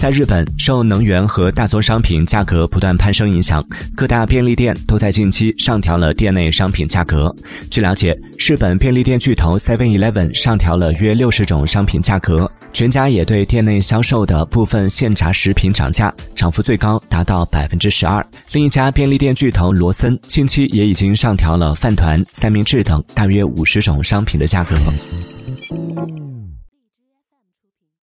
在日本受能源和大宗商品价格不断攀升影响各大便利店都在近期上调了店内商品价格。据了解日本便利店巨头 seven eleven 上调了约六十种商品价格全家也对店内销售的部分现炸食品涨价涨幅最高达到百分之十二。另一家便利店巨头罗森近期也已经上调了饭团三明治等大约五十种商品的价格。